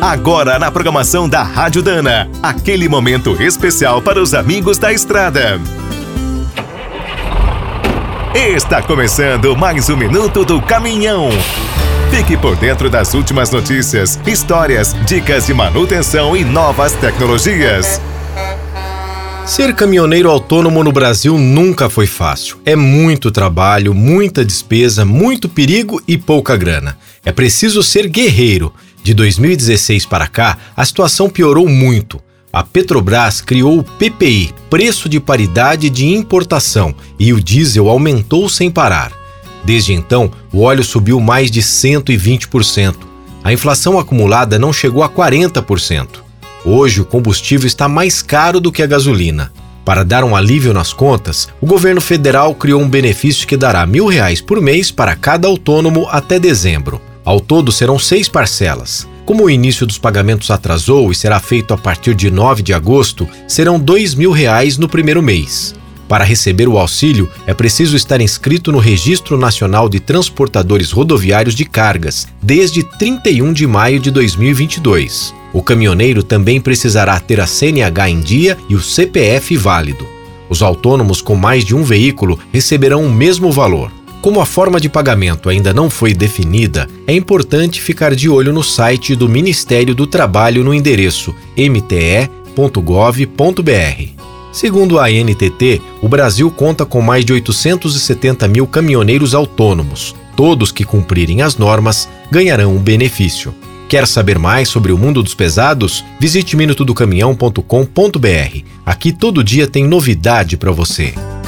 Agora na programação da Rádio Dana, aquele momento especial para os amigos da estrada. Está começando mais um minuto do caminhão. Fique por dentro das últimas notícias, histórias, dicas de manutenção e novas tecnologias. Ser caminhoneiro autônomo no Brasil nunca foi fácil. É muito trabalho, muita despesa, muito perigo e pouca grana. É preciso ser guerreiro. De 2016 para cá, a situação piorou muito. A Petrobras criou o PPI, Preço de Paridade de Importação, e o diesel aumentou sem parar. Desde então, o óleo subiu mais de 120%. A inflação acumulada não chegou a 40%. Hoje, o combustível está mais caro do que a gasolina. Para dar um alívio nas contas, o governo federal criou um benefício que dará mil reais por mês para cada autônomo até dezembro. Ao todo, serão seis parcelas. Como o início dos pagamentos atrasou e será feito a partir de 9 de agosto, serão dois mil reais no primeiro mês. Para receber o auxílio, é preciso estar inscrito no Registro Nacional de Transportadores Rodoviários de Cargas desde 31 de maio de 2022. O caminhoneiro também precisará ter a CNH em dia e o CPF válido. Os autônomos com mais de um veículo receberão o mesmo valor. Como a forma de pagamento ainda não foi definida, é importante ficar de olho no site do Ministério do Trabalho no endereço mte.gov.br. Segundo a ANTT, o Brasil conta com mais de 870 mil caminhoneiros autônomos. Todos que cumprirem as normas ganharão um benefício. Quer saber mais sobre o mundo dos pesados? Visite minutodocaminhão.com.br. Aqui todo dia tem novidade para você.